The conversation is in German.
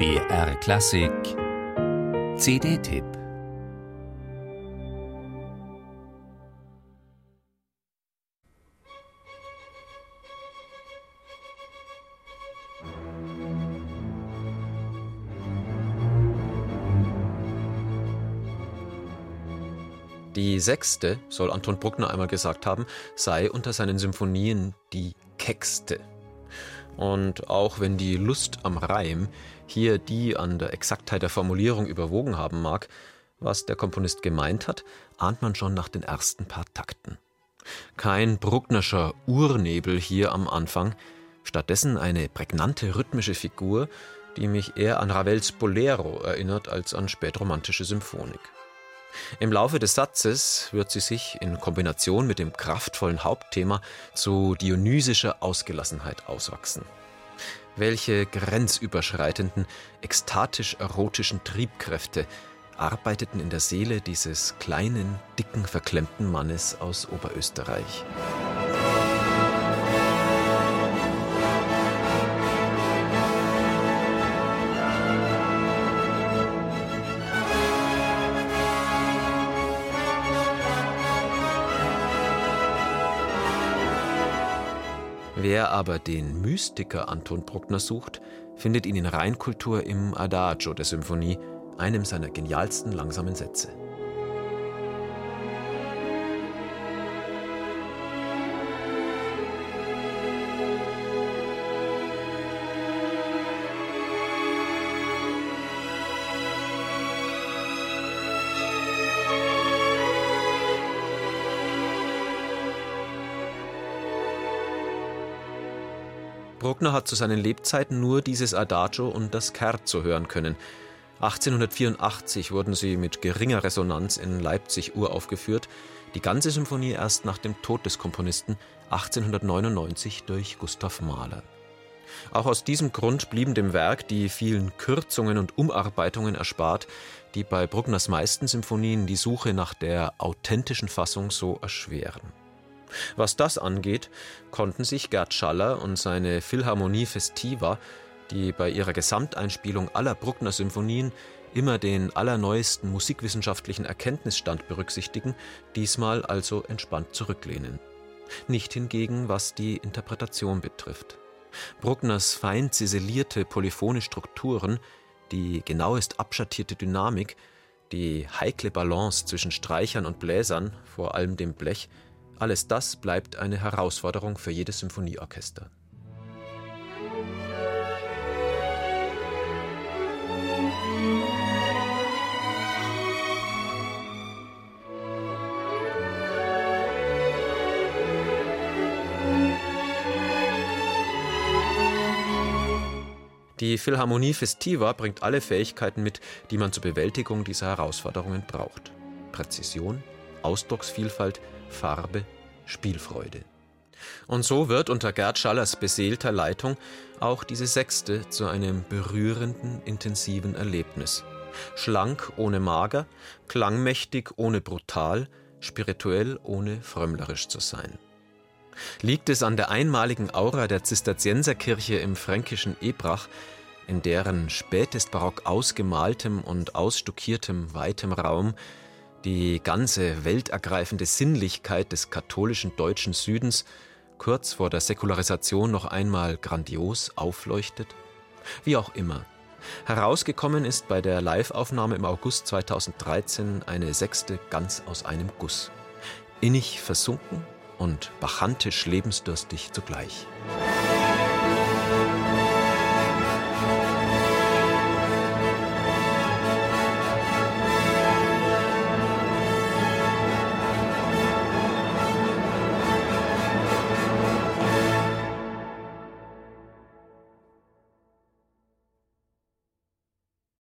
BR Klassik CD-Tipp Die sechste, soll Anton Bruckner einmal gesagt haben, sei unter seinen Symphonien die keckste. Und auch wenn die Lust am Reim hier die an der Exaktheit der Formulierung überwogen haben mag, was der Komponist gemeint hat, ahnt man schon nach den ersten paar Takten. Kein Brucknerscher Urnebel hier am Anfang, stattdessen eine prägnante rhythmische Figur, die mich eher an Ravels Bolero erinnert als an spätromantische Symphonik. Im Laufe des Satzes wird sie sich in Kombination mit dem kraftvollen Hauptthema zu dionysischer Ausgelassenheit auswachsen. Welche grenzüberschreitenden, ekstatisch-erotischen Triebkräfte arbeiteten in der Seele dieses kleinen, dicken, verklemmten Mannes aus Oberösterreich. Wer aber den Mystiker Anton Bruckner sucht, findet ihn in Reinkultur im Adagio der Symphonie, einem seiner genialsten langsamen Sätze. Bruckner hat zu seinen Lebzeiten nur dieses Adagio und das Scherzo hören können. 1884 wurden sie mit geringer Resonanz in Leipzig uraufgeführt, die ganze Symphonie erst nach dem Tod des Komponisten 1899 durch Gustav Mahler. Auch aus diesem Grund blieben dem Werk die vielen Kürzungen und Umarbeitungen erspart, die bei Bruckners meisten Symphonien die Suche nach der authentischen Fassung so erschweren. Was das angeht, konnten sich Gerd Schaller und seine Philharmonie Festiva, die bei ihrer Gesamteinspielung aller Bruckner Symphonien immer den allerneuesten musikwissenschaftlichen Erkenntnisstand berücksichtigen, diesmal also entspannt zurücklehnen. Nicht hingegen, was die Interpretation betrifft. Bruckners fein ziselierte polyphone Strukturen, die genauest abschattierte Dynamik, die heikle Balance zwischen Streichern und Bläsern, vor allem dem Blech, alles das bleibt eine Herausforderung für jedes Symphonieorchester. Die Philharmonie Festiva bringt alle Fähigkeiten mit, die man zur Bewältigung dieser Herausforderungen braucht. Präzision, Ausdrucksvielfalt, Farbe, Spielfreude. Und so wird unter Gerd Schallers beseelter Leitung auch diese sechste zu einem berührenden, intensiven Erlebnis. Schlank ohne mager, klangmächtig ohne brutal, spirituell ohne frömmlerisch zu sein. Liegt es an der einmaligen Aura der Zisterzienserkirche im fränkischen Ebrach, in deren spätestbarock ausgemaltem und ausstuckiertem weitem Raum die ganze weltergreifende Sinnlichkeit des katholischen deutschen Südens kurz vor der Säkularisation noch einmal grandios aufleuchtet? Wie auch immer. Herausgekommen ist bei der Liveaufnahme im August 2013 eine sechste ganz aus einem Guss. Innig versunken und bachantisch lebensdurstig zugleich.